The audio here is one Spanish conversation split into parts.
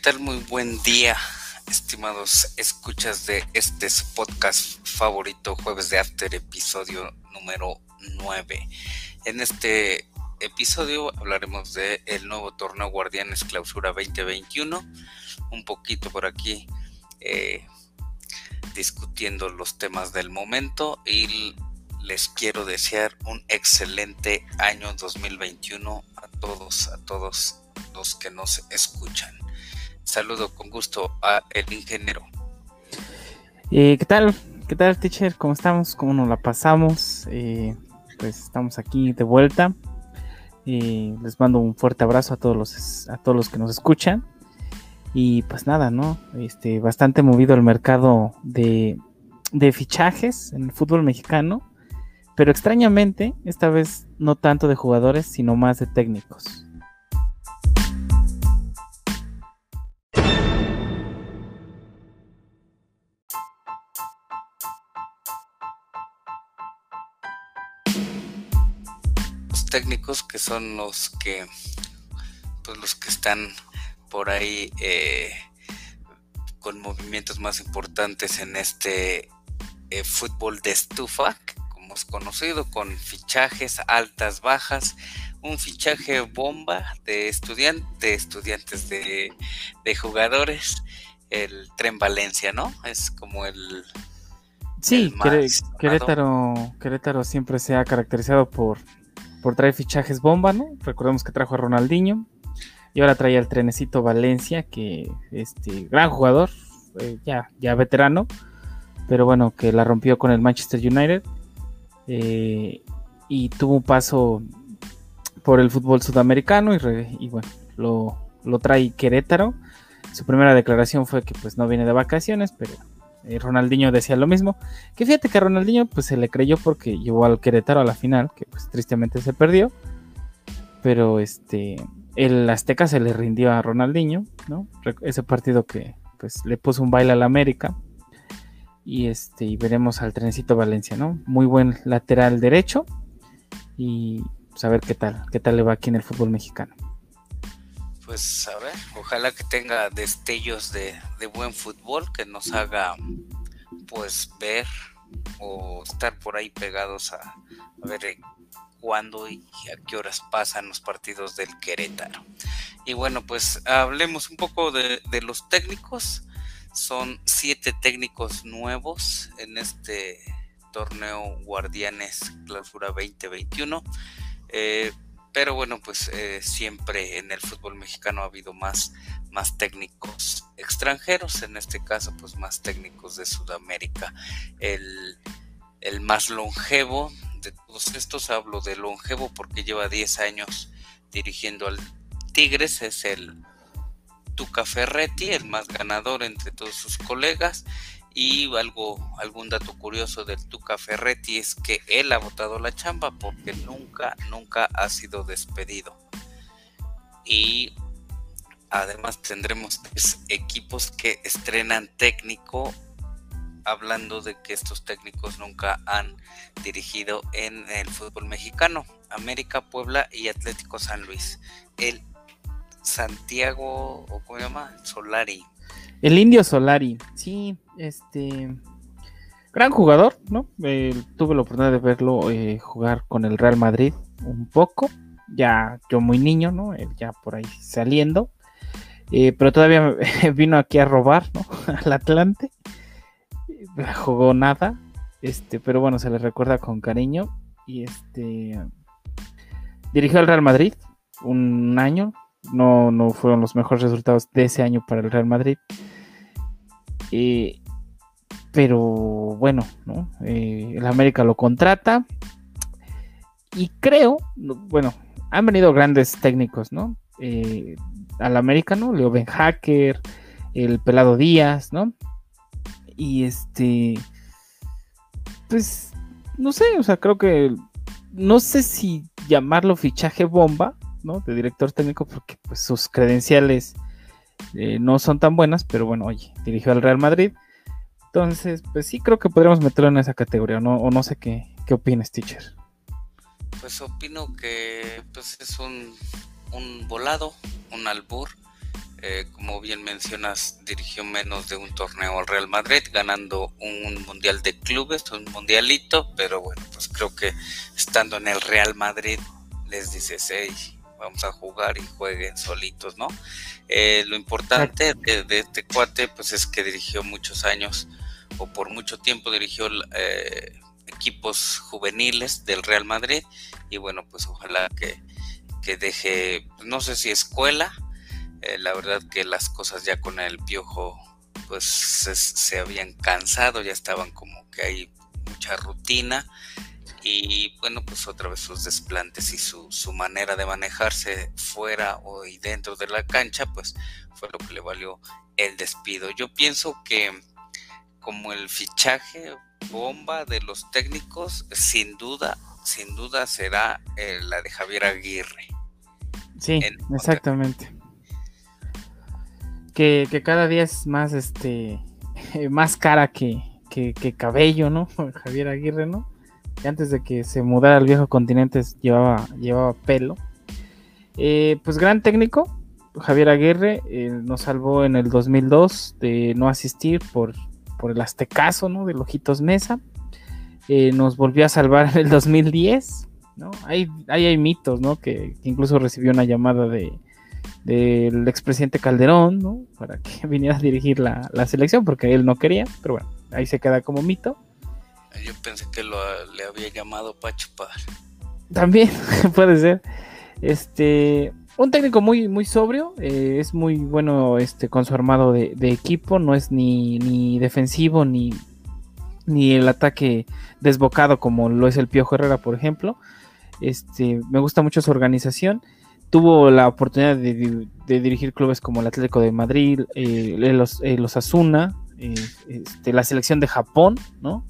¿qué tal? Muy buen día, estimados escuchas de este podcast favorito, Jueves de After, episodio número 9. En este episodio hablaremos de el nuevo torneo Guardianes Clausura 2021, un poquito por aquí eh, discutiendo los temas del momento y les quiero desear un excelente año 2021 a todos, a todos los que nos escuchan. Saludo con gusto a el ingeniero. Eh, ¿Qué tal? ¿Qué tal, teacher? ¿Cómo estamos? ¿Cómo nos la pasamos? Eh, pues estamos aquí de vuelta. Eh, les mando un fuerte abrazo a todos los a todos los que nos escuchan. Y pues nada, ¿no? Este, bastante movido el mercado de, de fichajes en el fútbol mexicano. Pero extrañamente, esta vez no tanto de jugadores, sino más de técnicos. Técnicos que son los que pues los que están por ahí eh, con movimientos más importantes en este eh, fútbol de estufa como es conocido con fichajes altas bajas un fichaje bomba de estudiantes de estudiantes de, de jugadores el tren Valencia no es como el Sí, Querétaro, Querétaro siempre se ha caracterizado por por traer fichajes bomba, ¿no? Recordemos que trajo a Ronaldinho y ahora trae al trenecito Valencia, que este gran jugador, eh, ya, ya veterano, pero bueno, que la rompió con el Manchester United eh, y tuvo un paso por el fútbol sudamericano y, bueno, lo, lo, trae Querétaro. Su primera declaración fue que pues no viene de vacaciones, pero eh, Ronaldinho decía lo mismo. Que fíjate que Ronaldinho pues se le creyó porque llevó al Querétaro a la final, que pues tristemente se perdió. Pero este, el Azteca se le rindió a Ronaldinho, ¿no? Ese partido que pues le puso un baile al América. Y este, y veremos al trencito Valencia, ¿no? Muy buen lateral derecho. Y pues, a ver qué tal, qué tal le va aquí en el fútbol mexicano pues a ver, ojalá que tenga destellos de, buen fútbol, que nos haga pues ver o estar por ahí pegados a, ver eh, cuándo y a qué horas pasan los partidos del Querétaro. Y bueno, pues hablemos un poco de, los técnicos. Son siete técnicos nuevos en este torneo Guardianes Clausura 2021. Eh, pero bueno, pues eh, siempre en el fútbol mexicano ha habido más, más técnicos extranjeros, en este caso pues más técnicos de Sudamérica. El, el más longevo de todos estos, hablo de longevo porque lleva 10 años dirigiendo al Tigres, es el Tuca Ferretti, el más ganador entre todos sus colegas y algo, algún dato curioso del Tuca Ferretti es que él ha votado la chamba porque nunca, nunca ha sido despedido. Y además tendremos tres equipos que estrenan técnico, hablando de que estos técnicos nunca han dirigido en el fútbol mexicano. América, Puebla y Atlético San Luis. El Santiago, o cómo se llama, Solari. El Indio Solari, sí, este gran jugador, ¿no? Eh, tuve la oportunidad de verlo eh, jugar con el Real Madrid un poco, ya yo muy niño, ¿no? ya por ahí saliendo, eh, pero todavía vino aquí a robar, ¿no? Al Atlante, jugó nada, este, pero bueno, se le recuerda con cariño y este dirigió al Real Madrid un año, no, no fueron los mejores resultados de ese año para el Real Madrid. Eh, pero bueno, ¿no? Eh, el América lo contrata. Y creo, bueno, han venido grandes técnicos, ¿no? Eh, al América, ¿no? Leo Ben Hacker, el Pelado Díaz, ¿no? Y este, pues, no sé, o sea, creo que, no sé si llamarlo fichaje bomba, ¿no? De director técnico, porque pues sus credenciales eh, no son tan buenas, pero bueno, oye, dirigió al Real Madrid. Entonces, pues sí creo que podríamos meterlo en esa categoría, ¿no? o no sé qué, qué opinas, teacher. Pues opino que pues es un, un volado, un albur. Eh, como bien mencionas, dirigió menos de un torneo al Real Madrid, ganando un mundial de clubes, un mundialito, pero bueno, pues creo que estando en el Real Madrid les dices, hey, vamos a jugar y jueguen solitos, ¿no? Eh, lo importante de, este cuate, pues es que dirigió muchos años, o por mucho tiempo dirigió eh, equipos juveniles del Real Madrid, y bueno, pues ojalá que, que deje, no sé si escuela, eh, la verdad que las cosas ya con el piojo pues se, habían cansado, ya estaban como que hay mucha rutina y bueno pues otra vez sus desplantes y su, su manera de manejarse fuera o y dentro de la cancha pues fue lo que le valió el despido. Yo pienso que como el fichaje bomba de los técnicos sin duda sin duda será eh, la de Javier Aguirre. Sí, exactamente que, cada día es más, este, más cara que, cabello, ¿no? Javier Aguirre, ¿no? Que antes de que se mudara al viejo continente llevaba, llevaba pelo. Eh, pues gran técnico, Javier Aguirre, eh, nos salvó en el 2002 de no asistir por, por el aztecaso, ¿no? De Lojitos Mesa. Eh, nos volvió a salvar en el 2010, ¿no? Ahí, hay mitos, ¿no? que incluso recibió una llamada de, del expresidente Calderón, ¿no? Para que viniera a dirigir la, selección, porque él no quería, pero bueno, ahí se queda como mito. Yo pensé que lo, le había llamado Pacho Padre. También puede ser. Este, un técnico muy, muy sobrio, eh, es muy bueno este, con su armado de, equipo, no es ni, ni defensivo ni, ni el ataque desbocado como lo es el Piojo Herrera, por ejemplo. Este, me gusta mucho su organización tuvo la oportunidad de, dirigir clubes como el Atlético de Madrid, los, eh, los Asuna, eh, este, la selección de Japón, ¿no?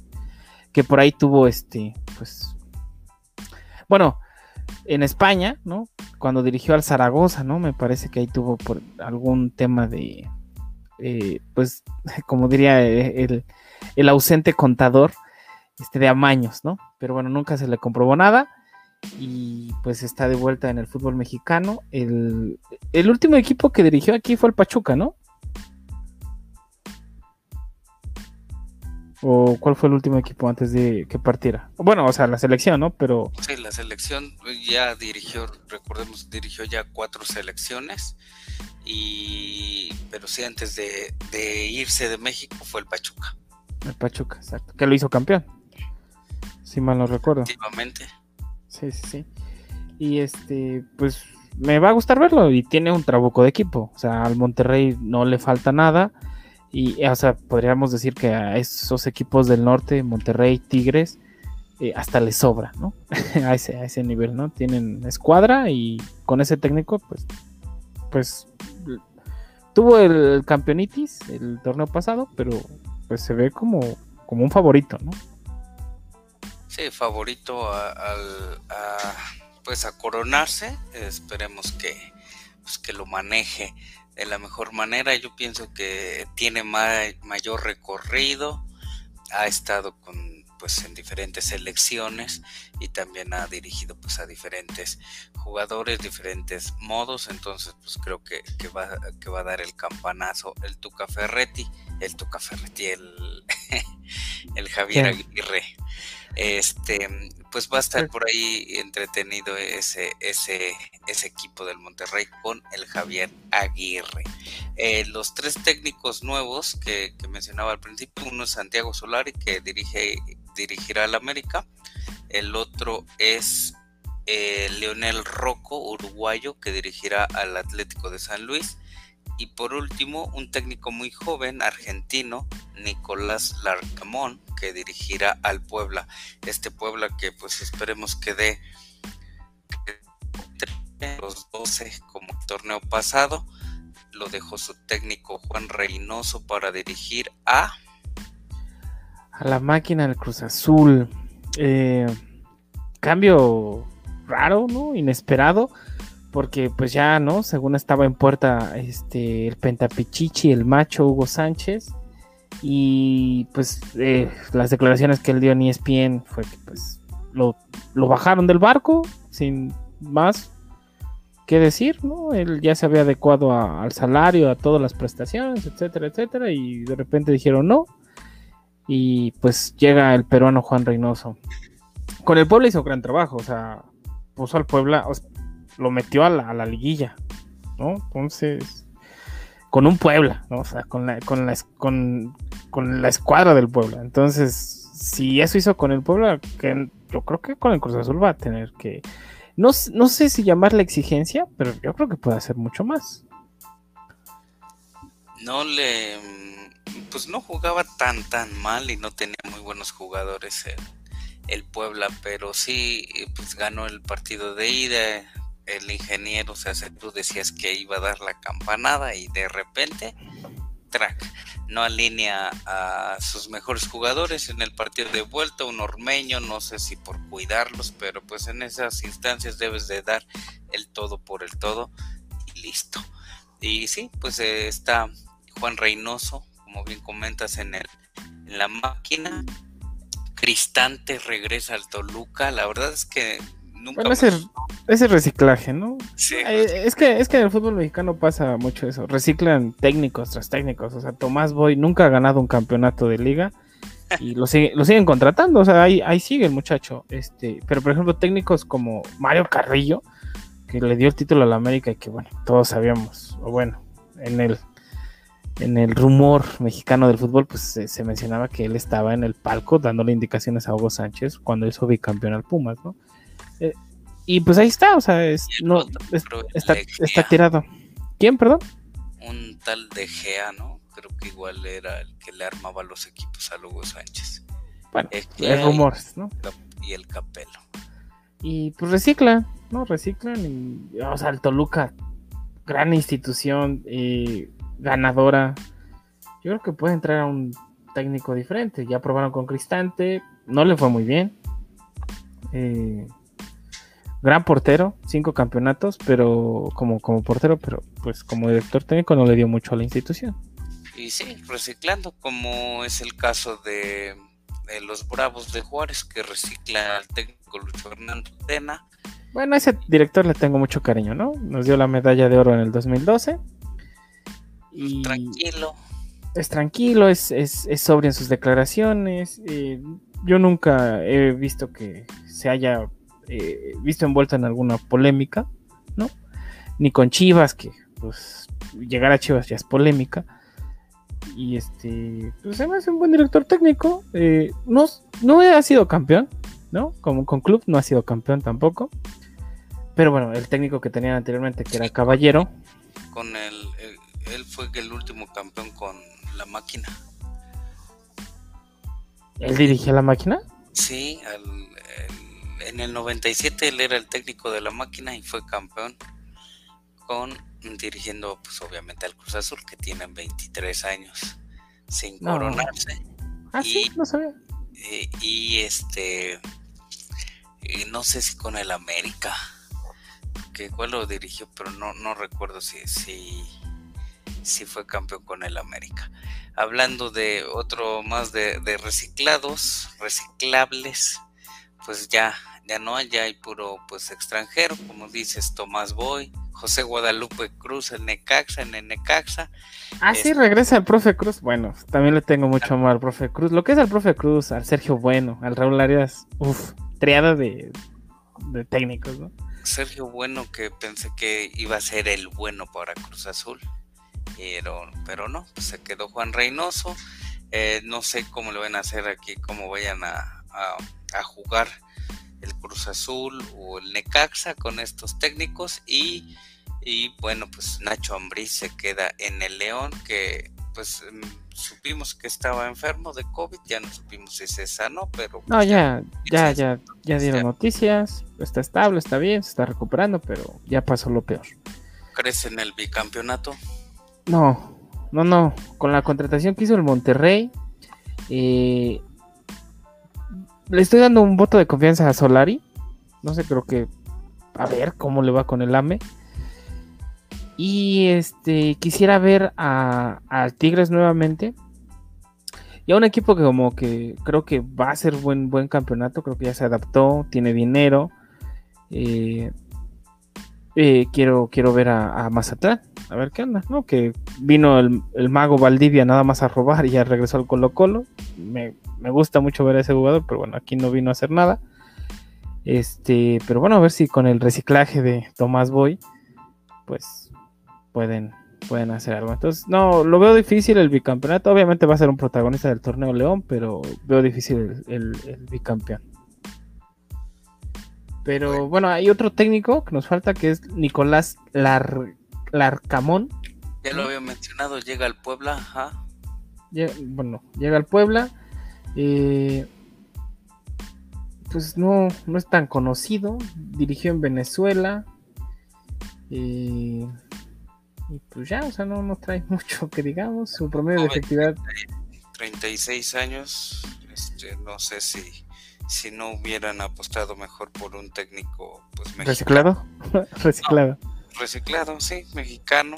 Que por ahí tuvo este, pues, bueno, en España, ¿no? Cuando dirigió al Zaragoza, ¿no? Me parece que ahí tuvo por algún tema de, pues, como diría el, el ausente contador, este, de amaños, ¿no? Pero bueno, nunca se le comprobó nada y pues está de vuelta en el fútbol mexicano. El, último equipo que dirigió aquí fue el Pachuca, ¿no? ¿O cuál fue el último equipo antes de que partiera? Bueno, o sea, la selección, ¿no? Pero... Sí, la selección ya dirigió, recordemos, dirigió ya cuatro selecciones. Y... Pero sí, antes de, de irse de México fue el Pachuca. El Pachuca, exacto. Que lo hizo campeón. Si mal no recuerdo. Efectivamente. Sí, sí, sí. Y este, pues me va a gustar verlo y tiene un trabuco de equipo. O sea, al Monterrey no le falta nada. Y, o sea, podríamos decir que a esos equipos del norte, Monterrey, Tigres, eh, hasta le sobra, ¿no? a, ese, a ese nivel, ¿no? Tienen escuadra y con ese técnico, pues, pues, tuvo el campeonitis el torneo pasado, pero pues se ve como, como un favorito, ¿no? Sí, favorito a, pues a coronarse. Esperemos que, pues que lo maneje de la mejor manera. Yo pienso que tiene mayor recorrido. Ha estado con pues en diferentes selecciones y también ha dirigido pues a diferentes jugadores, diferentes modos, entonces pues creo que, va, que va a dar el campanazo el Tuca Ferretti, el Tuca Ferretti, el, el Javier Aguirre este pues va a estar por ahí entretenido ese, ese, ese equipo del Monterrey con el Javier Aguirre. Eh, los tres técnicos nuevos que, mencionaba al principio, uno es Santiago Solari que dirige, dirigirá al América, el otro es eh, Leonel Rocco, uruguayo, que dirigirá al Atlético de San Luis, y por último, un técnico muy joven, argentino, Nicolás Larcamón, que dirigirá al Puebla. Este Puebla que pues esperemos que dé los 12 como el torneo pasado. Lo dejó su técnico Juan Reynoso para dirigir a... A la máquina del Cruz Azul. Eh, cambio raro, ¿no? Inesperado porque pues ya, ¿no? Según estaba en puerta este, el Pentapichichi, el macho Hugo Sánchez, y pues eh, las declaraciones que él dio en ESPN fue que pues lo, bajaron del barco, sin más, qué decir, ¿no? Él ya se había adecuado al salario, a todas las prestaciones, etcétera, etcétera, y de repente dijeron no. Y pues llega el peruano Juan Reynoso. Con el Puebla hizo gran trabajo, o sea, puso al Puebla, lo metió a la, liguilla, ¿no? Entonces, con un Puebla. O sea, con la, con la, con, con la escuadra del Puebla. Entonces, si eso hizo con el Puebla, yo creo que con el Cruz Azul va a tener que. No, no sé si llamarle exigencia, pero yo creo que puede hacer mucho más. No le. Pues no jugaba tan, tan mal y no tenía muy buenos jugadores el, el Puebla, pero sí, pues ganó el partido de ida. El ingeniero, o sea, tú decías que iba a dar la campanada y de repente, track no alinea a sus mejores jugadores en el partido de vuelta, un ormeño, no sé si por cuidarlos, pero pues en esas instancias debes de dar el todo por el todo y listo. Y sí, pues eh, está Juan Reynoso, como bien comentas en, el, en la máquina. Cristante regresa al Toluca, la verdad es que bueno, ese, reciclaje, ¿no? Sí. Eh, es, que, es que en el fútbol mexicano pasa mucho eso. Reciclan técnicos tras técnicos. O sea, Tomás Boy nunca ha ganado un campeonato de liga y lo, lo siguen contratando. O sea, ahí, ahí sigue el muchacho. Este, pero por ejemplo, técnicos como Mario Carrillo, que le dio el título a la América y que bueno, todos sabíamos, o bueno, en el en el rumor mexicano del fútbol, pues se, mencionaba que él estaba en el palco dándole indicaciones a Hugo Sánchez cuando hizo bicampeón al Pumas, ¿no? Eh, y pues ahí está, o sea, no, está, está, tirado. ¿Quién, perdón? Un tal de Gea, ¿no? Creo que igual era el que le armaba los equipos a Hugo Sánchez. Bueno, es rumores, ¿no? Y el Capelo. Y pues recicla, ¿no? Reciclan y, o sea, el Toluca, gran institución, y ganadora. Yo creo que puede entrar a un técnico diferente. Ya probaron con Cristante, no le fue muy bien. Eh, gran portero, cinco campeonatos, pero como, como portero, pero pues como director técnico no le dio mucho a la institución. Y sí, reciclando, como es el caso de, los Bravos de Juárez, que recicla al técnico Lucho Fernando Tena. Bueno, a ese director le tengo mucho cariño, ¿no? Nos dio la medalla de oro en el 2012. Y tranquilo. Es tranquilo, es, es, es sobrio en sus declaraciones. Eh, yo nunca he visto que se haya eh, visto envuelto en alguna polémica, ¿no? Ni con Chivas, que pues llegar a Chivas ya es polémica. Y este, pues me hace un buen director técnico. Eh, no, no ha sido campeón, ¿no? Como con club no ha sido campeón tampoco. Pero bueno, el técnico que tenían anteriormente, que era Caballero. Con el, él fue el último campeón con la máquina. ¿Él dirigía la máquina? Sí, al, en el 97 él era el técnico de la máquina y fue campeón con dirigiendo pues obviamente al Cruz Azul que tienen 23 años sin coronarse. Ah, y, sí, no sabía. Y, este no sé si con el América que igual lo dirigió pero no, no recuerdo si, si, si fue campeón con el América. Hablando de otro más de, de reciclados, reciclables, pues ya ya no, ya hay puro pues extranjero, como dices, Tomás Boy, José Guadalupe Cruz, el Necaxa, en el Necaxa. Ah, sí, regresa el profe Cruz. Bueno, también le tengo mucho amor al profe Cruz. Lo que es al profe Cruz, al Sergio Bueno, al Raúl Arias, uff, triada de, de técnicos, ¿no? Sergio Bueno, que pensé que iba a ser el bueno para Cruz Azul, pero, pero no, pues se quedó Juan Reynoso. Eh, no sé cómo le van a hacer aquí, cómo vayan a, a jugar el Cruz Azul o el Necaxa con estos técnicos y, y bueno pues Nacho Ambriz se queda en el León que pues mm, supimos que estaba enfermo de COVID, ya no supimos si se sanó, pero... no, pues, ya, ya, ya, ya dieron noticias, está estable, está bien, se está recuperando, pero ya pasó lo peor. ¿Crees en el bicampeonato? No, no, no, con la contratación que hizo el Monterrey, eh, le estoy dando un voto de confianza a Solari. No sé, creo que. A ver cómo le va con el AME. Y este. Quisiera ver a, Tigres nuevamente. Y a un equipo que como que creo que va a ser buen, buen campeonato. Creo que ya se adaptó. Tiene dinero. Eh, eh, quiero, quiero ver a, Mazatlán, a ver qué onda, ¿no? Que vino el, mago Valdivia nada más a robar y ya regresó al Colo Colo. Me, gusta mucho ver a ese jugador, pero bueno, aquí no vino a hacer nada. Este, pero bueno, a ver si con el reciclaje de Tomás Boy, pues pueden, pueden hacer algo. Entonces, no, lo veo difícil el bicampeonato. Obviamente va a ser un protagonista del torneo León, pero veo difícil el, el bicampeón. Pero bueno, hay otro técnico que nos falta que es Nicolás Larcamón. Ya lo había mencionado, llega al Puebla, ajá. bueno, llega al Puebla. Eh, pues no, no es tan conocido. Dirigió en Venezuela. Eh, y pues ya, o sea, no nos trae mucho que digamos. Su promedio de efectividad. 36 años. Este, no sé si si no hubieran apostado mejor por un técnico pues reciclado reciclado reciclado sí mexicano.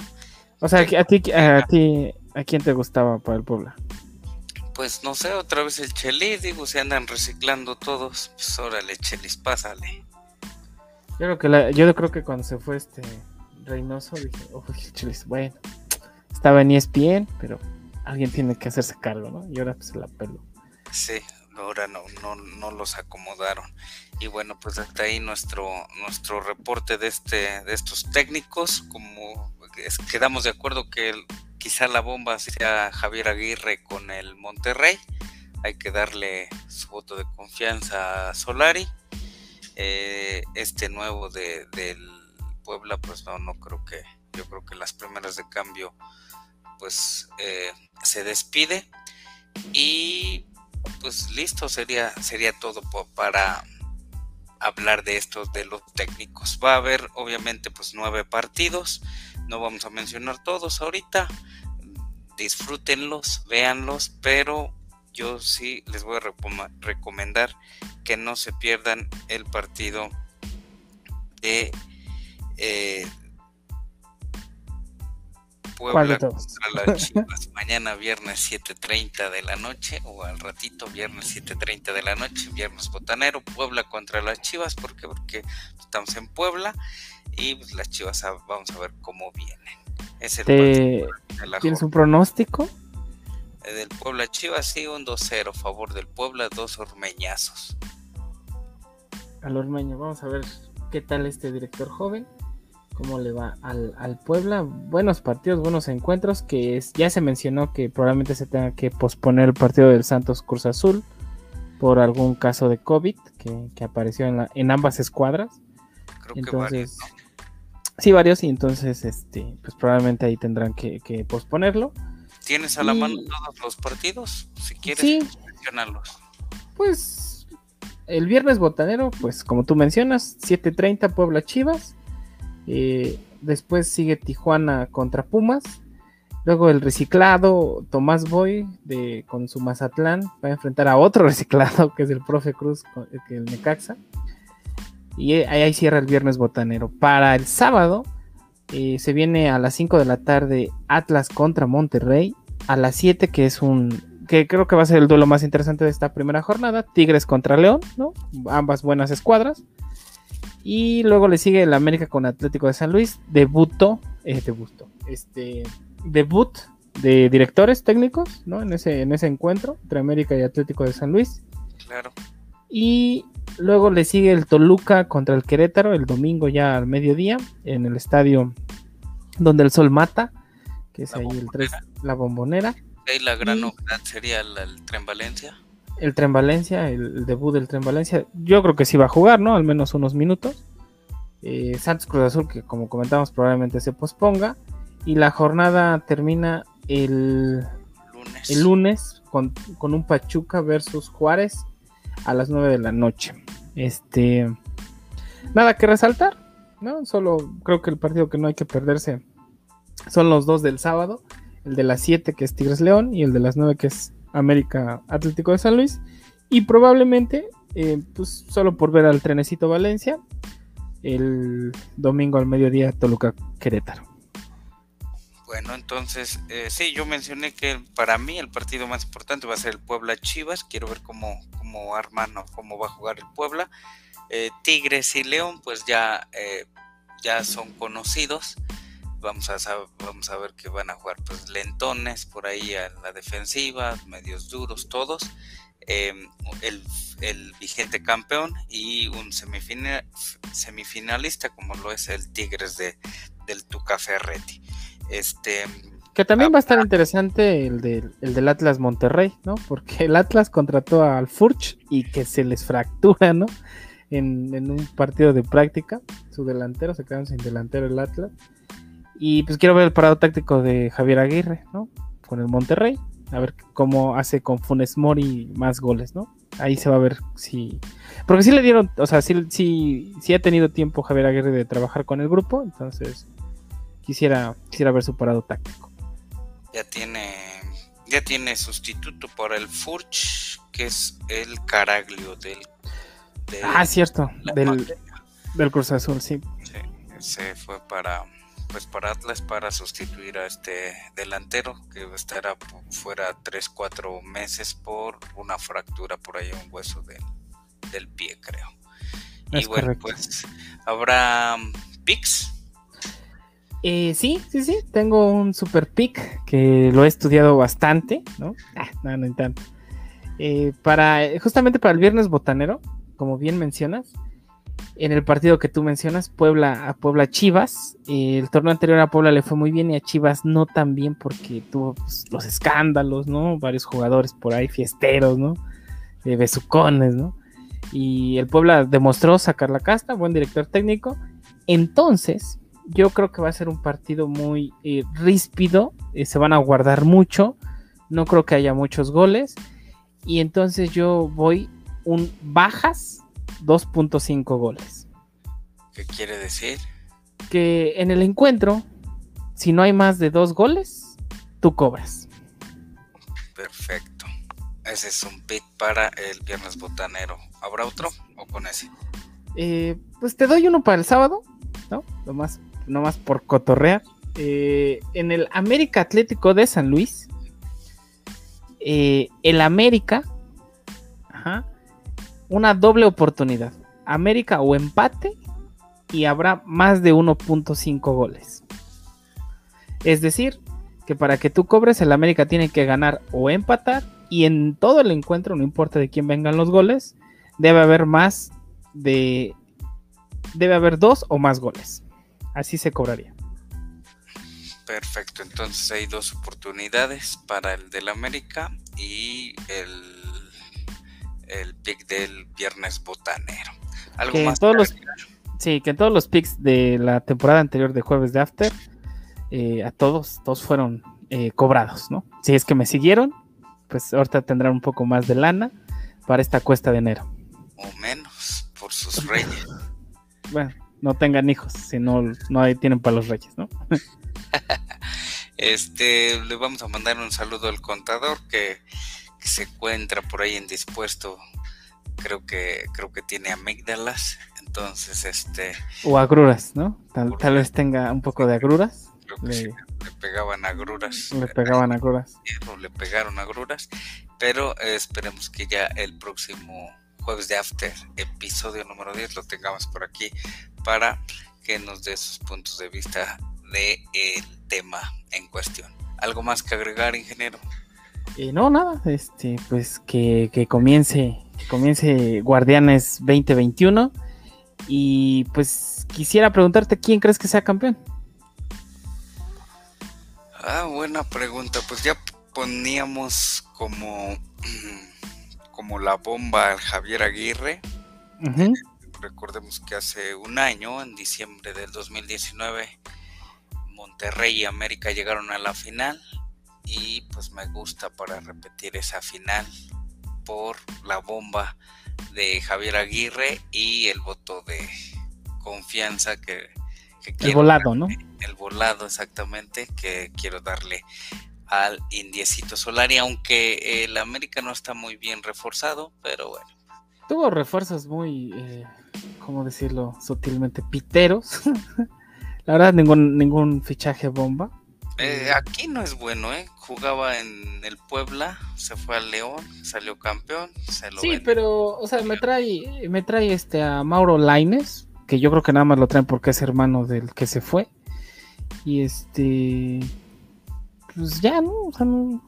O sea a ti a ti a quién te gustaba para el Puebla pues no sé otra vez el Chelis digo se andan reciclando todos pues órale Chelis pásale. Yo creo que la, yo creo que cuando se fue este Reynoso dije oh Chelis bueno estaba en ESPN pero alguien tiene que hacerse cargo no y ahora pues la pelo. Sí ahora no, no, no los acomodaron. Y bueno, pues hasta ahí nuestro, nuestro reporte de, este, de estos técnicos. Como quedamos de acuerdo que quizá la bomba sea Javier Aguirre con el Monterrey. Hay que darle su voto de confianza a Solari. Eh, este nuevo de, del Puebla, pues no, no creo que, yo creo que las primeras de cambio, pues eh, se despide. Y pues listo, sería, sería todo para hablar de esto de los técnicos. Va a haber obviamente pues nueve partidos, no vamos a mencionar todos ahorita, disfrútenlos, véanlos, pero yo sí les voy a recomendar que no se pierdan el partido de eh, Puebla contra las Chivas mañana viernes 7.30 de la noche o al ratito viernes 7.30 de la noche, viernes botanero, Puebla contra las Chivas, ¿por Porque estamos en Puebla y pues, las Chivas vamos a ver cómo vienen. Es el ¿Tienes un pronóstico? Eh, del Puebla Chivas, sí, un 2-0, favor del Puebla, dos ormeñazos. Al ormeño, vamos a ver qué tal este director joven cómo le va al, al, Puebla. Buenos partidos, buenos encuentros, que es, ya se mencionó que probablemente se tenga que posponer el partido del Santos Cruz Azul por algún caso de COVID que, apareció en, la, en ambas escuadras. Creo entonces, que varios, Sí, varios, y entonces este, pues probablemente ahí tendrán que, posponerlo. ¿Tienes a la mano todos los partidos? Si quieres sí, mencionarlos. Pues el viernes botanero, pues como tú mencionas, 7.30 Puebla Chivas. Eh, después sigue Tijuana contra Pumas. Luego el reciclado Tomás Boy de, con su Mazatlán va a enfrentar a otro reciclado que es el profe Cruz, eh, que el Necaxa. Y ahí, cierra el viernes botanero. Para el sábado eh, se viene a las 5 de la tarde Atlas contra Monterrey. A las 7 que es un... que creo que va a ser el duelo más interesante de esta primera jornada. Tigres contra León, ¿no? Ambas buenas escuadras. Y luego le sigue el América con Atlético de San Luis. Debutó, eh, debutó, este, debut de directores técnicos, ¿no? En ese, en ese encuentro entre América y Atlético de San Luis. Claro. Y luego le sigue el Toluca contra el Querétaro el domingo ya al mediodía en el estadio donde el sol mata, que es ahí el 3, la bombonera. Ahí la gran novedad sería el Tren Valencia el Tren Valencia, el, debut del Tren Valencia, yo creo que sí va a jugar, ¿no? Al menos unos minutos. Eh, Santos Cruz Azul, que como comentamos probablemente se posponga. Y la jornada termina el lunes, el lunes con, un Pachuca versus Juárez a las 9 de la noche. Este, nada que resaltar, ¿no? Solo creo que el partido que no hay que perderse son los dos del sábado. El de las 7 que es Tigres León y el de las 9 que es América Atlético de San Luis. Y probablemente, eh, pues solo por ver al trenecito Valencia, el domingo al mediodía Toluca Querétaro. Bueno, entonces, eh, sí, yo mencioné que para mí el partido más importante va a ser el Puebla Chivas. Quiero ver cómo, cómo arman o cómo va a jugar el Puebla. Eh, Tigres y León, pues ya ya son conocidos. Vamos a, vamos a ver que van a jugar pues lentones por ahí a la defensiva, medios duros todos. Em, el, vigente campeón y un semifinalista como lo es el Tigres de, del Tuca Ferretti. Este, que también va a estar interesante el, del Atlas Monterrey, ¿no? Porque el Atlas contrató al Furch y que se les fractura, ¿no? En, un partido de práctica, su delantero, se quedaron sin delantero el Atlas. Y pues quiero ver el parado táctico de Javier Aguirre, ¿no? Con el Monterrey, a ver cómo hace con Funes Mori más goles, ¿no? Ahí se va a ver si... Porque sí le dieron, o sea, sí, sí, sí ha tenido tiempo Javier Aguirre de trabajar con el grupo, entonces quisiera, quisiera ver su parado táctico ya tiene ya tiene sustituto para el Furch, que es el Caraglio del, Ah, cierto, del, del, Cruz Azul, sí. Sí, se fue para pues para Atlas para sustituir a este delantero que estará fuera 3 4 meses por una fractura por ahí un hueso del pie, creo. y bueno, pues habrá Pix eh, sí, sí, sí, tengo un super pick que lo he estudiado bastante, ¿no? Ah, no, no tanto. Eh, para, justamente para el viernes botanero, como bien mencionas, en el partido que tú mencionas, Puebla a Puebla Chivas, eh, el torneo anterior a Puebla le fue muy bien y a Chivas no tan bien porque tuvo pues, los escándalos, ¿no? Varios jugadores por ahí, fiesteros, ¿no? besucones, ¿no? Y el Puebla demostró sacar la casta, buen director técnico. Entonces, yo creo que va a ser un partido muy eh, ríspido, eh, se van a guardar mucho, no creo que haya muchos goles y entonces yo voy un bajas 2.5 goles. ¿Qué quiere decir? Que en el encuentro, si no hay más de dos goles, tú cobras. Perfecto. Ese es un pick para el viernes botanero. ¿Habrá otro o con ese? Eh, pues te doy uno para el sábado, ¿no? Lo más nomás por cotorrear. Eh, en el América Atlético de San Luis, eh, el América, una doble oportunidad. América o empate y habrá más de 1.5 goles. Es decir, que para que tú cobres, el América tiene que ganar o empatar y en todo el encuentro, no importa de quién vengan los goles, debe haber más de... Debe haber dos o más goles. Así se cobraría. Perfecto, entonces hay dos oportunidades para el del América y el, el pick del viernes botanero. ¿Algo más todos los, sí, que en todos los picks de la temporada anterior de jueves de After, eh, a todos, todos fueron eh, cobrados, ¿no? Si es que me siguieron, pues ahorita tendrán un poco más de lana para esta cuesta de enero. O menos, por sus reyes. bueno, no tengan hijos, si no, no tienen para los reyes, ¿no? este, le vamos a mandar un saludo al contador que, se encuentra por ahí indispuesto. Creo que, creo que tiene amígdalas, entonces este. O agruras, ¿no? Tal, vez tenga un poco de agruras. Creo que le, le pegaban agruras. Le pegaban agruras. Le pegaron agruras, pero esperemos que ya el próximo jueves de After, episodio número 10, lo tengamos por aquí para que nos dé sus puntos de vista del tema en cuestión. ¿Algo más que agregar, ingeniero? Eh, no, nada, este, pues que, comience, comience Guardianes 2021 y pues quisiera preguntarte quién crees que sea campeón. Ah, buena pregunta. Pues ya poníamos como, como la bomba al Javier Aguirre recordemos que hace un año, en diciembre del 2019, Monterrey y América llegaron a la final y pues me gusta para repetir esa final por la bomba de Javier Aguirre y el voto de confianza que, el volado, ¿no? El volado exactamente que quiero darle al Indiecito Solari, aunque el América no está muy bien reforzado, pero bueno. Tuvo refuerzos muy eh, ¿cómo decirlo sutilmente? Piteros. La verdad, ningún, ningún fichaje bomba. Eh, aquí no es bueno, ¿eh? Jugaba en el Puebla, se fue al León, salió campeón, se lo Sí, pero, o sea, me trae, me trae este a Mauro Laines, que yo creo que nada más lo traen porque es hermano del que se fue. Y este, pues ya, ¿no? O sea, no,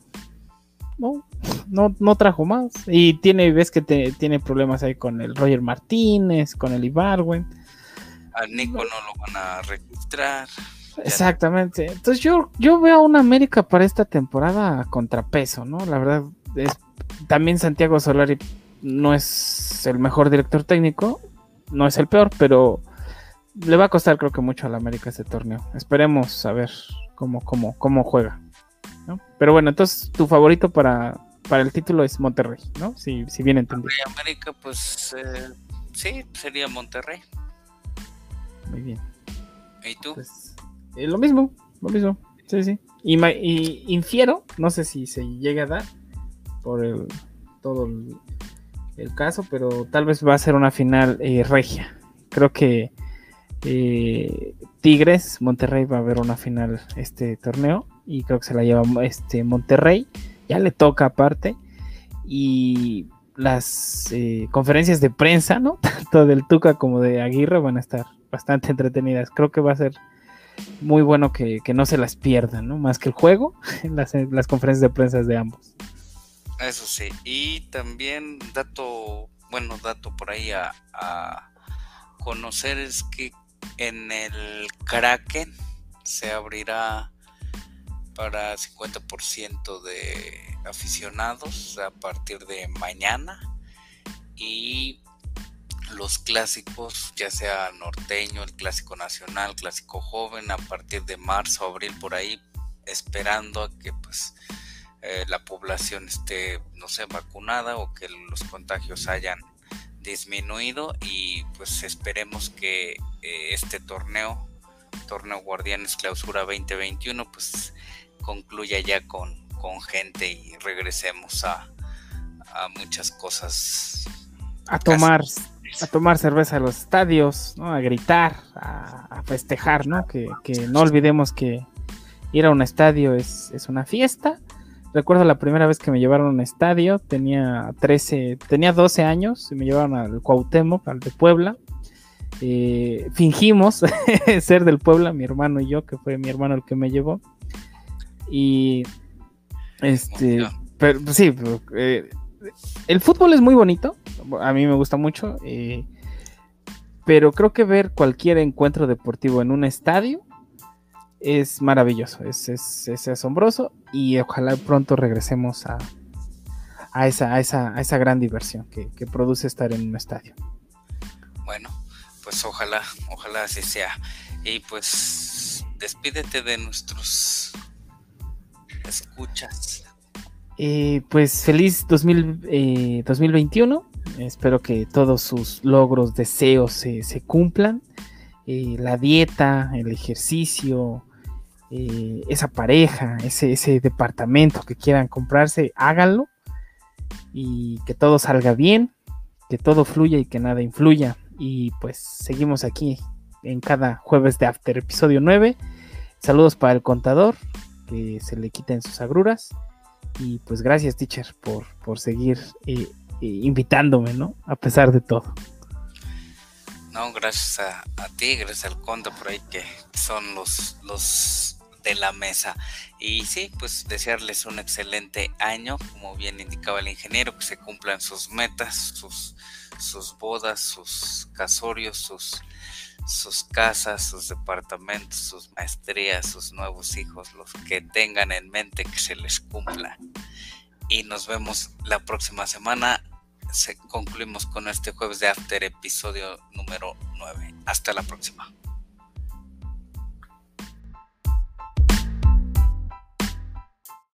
no, no, trajo más. Y tiene, ves que tiene problemas ahí con el Roger Martínez, con el Ibarwen. Al Nico no lo van a registrar. Exactamente. Entonces yo, yo veo a una América para esta temporada a contrapeso, ¿no? La verdad, es, también Santiago Solari no es el mejor director técnico, no es el peor, pero le va a costar creo que mucho a la América este torneo. Esperemos saber cómo, cómo, cómo juega. Pero bueno, entonces tu favorito para, para el título es Monterrey, ¿no? Si, si bien entendido. América, pues eh, sí, sería Monterrey. Muy bien. ¿Y tú? Pues, eh, lo mismo, lo mismo. Sí, sí. Y, y, infiero, no sé si se llega a dar por el, todo el, caso, pero tal vez va a ser una final eh, regia. Creo que eh, Tigres, Monterrey va a haber una final este torneo y creo que se la lleva este Monterrey. Ya le toca aparte. Y las conferencias de prensa, ¿no? Tanto del Tuca como de Aguirre van a estar bastante entretenidas. Creo que va a ser muy bueno que, no se las pierdan, ¿no? Más que el juego, las, las conferencias de prensa de ambos. Eso sí, y también dato, bueno, dato por ahí a, conocer es que en el Kraken se abrirá para 50% de aficionados a partir de mañana y los clásicos, ya sea norteño, el clásico nacional, clásico joven, a partir de marzo, abril por ahí, esperando a que pues eh, la población esté, no sé, vacunada o que los contagios hayan disminuido y pues esperemos que eh, este torneo, torneo Guardianes Clausura 2021, pues concluya ya con, con gente y regresemos a, a muchas cosas. A tomar, a tomar cerveza a los estadios, ¿no? a gritar, a, festejar, ¿no? Que, que, no olvidemos que ir a un estadio es, es una fiesta Recuerdo la primera vez que me llevaron a un estadio, tenía 13, tenía 12 años, y me llevaron al Cuauhtémoc, al de Puebla. Eh, fingimos ser del Puebla, mi hermano y yo, que fue mi hermano el que me llevó. Y este, pero pues sí, eh, el fútbol es muy bonito, a mí me gusta mucho, eh, pero creo que ver cualquier encuentro deportivo en un estadio es maravilloso, es, es, asombroso y ojalá pronto regresemos a, a, esa, a, esa, a esa gran diversión que, produce estar en un estadio. Bueno, pues ojalá, ojalá así sea. Y pues despídete de nuestros escuchas. Eh, pues feliz 2000, 2021. Eh, Espero que todos sus logros, deseos se, cumplan. Eh, la dieta, el ejercicio, esa pareja, ese, ese departamento que quieran comprarse, háganlo y que todo salga bien, que todo fluya y que nada influya. Y pues seguimos aquí en cada jueves de After, episodio 9. Saludos para el contador, que se le quiten sus agruras. Y pues gracias, teacher, por, por seguir eh, eh, invitándome, ¿no? A pesar de todo. No, gracias a, a, ti, gracias al conde por ahí que son los, los de la mesa. Y sí, pues desearles un excelente año, como bien indicaba el ingeniero, que se cumplan sus metas, sus, sus bodas, sus casorios, sus, sus casas, sus departamentos, sus maestrías, sus nuevos hijos, los que tengan en mente que se les cumpla. Y nos vemos la próxima semana. Se, concluimos con este jueves de After, episodio número 9. Hasta la próxima.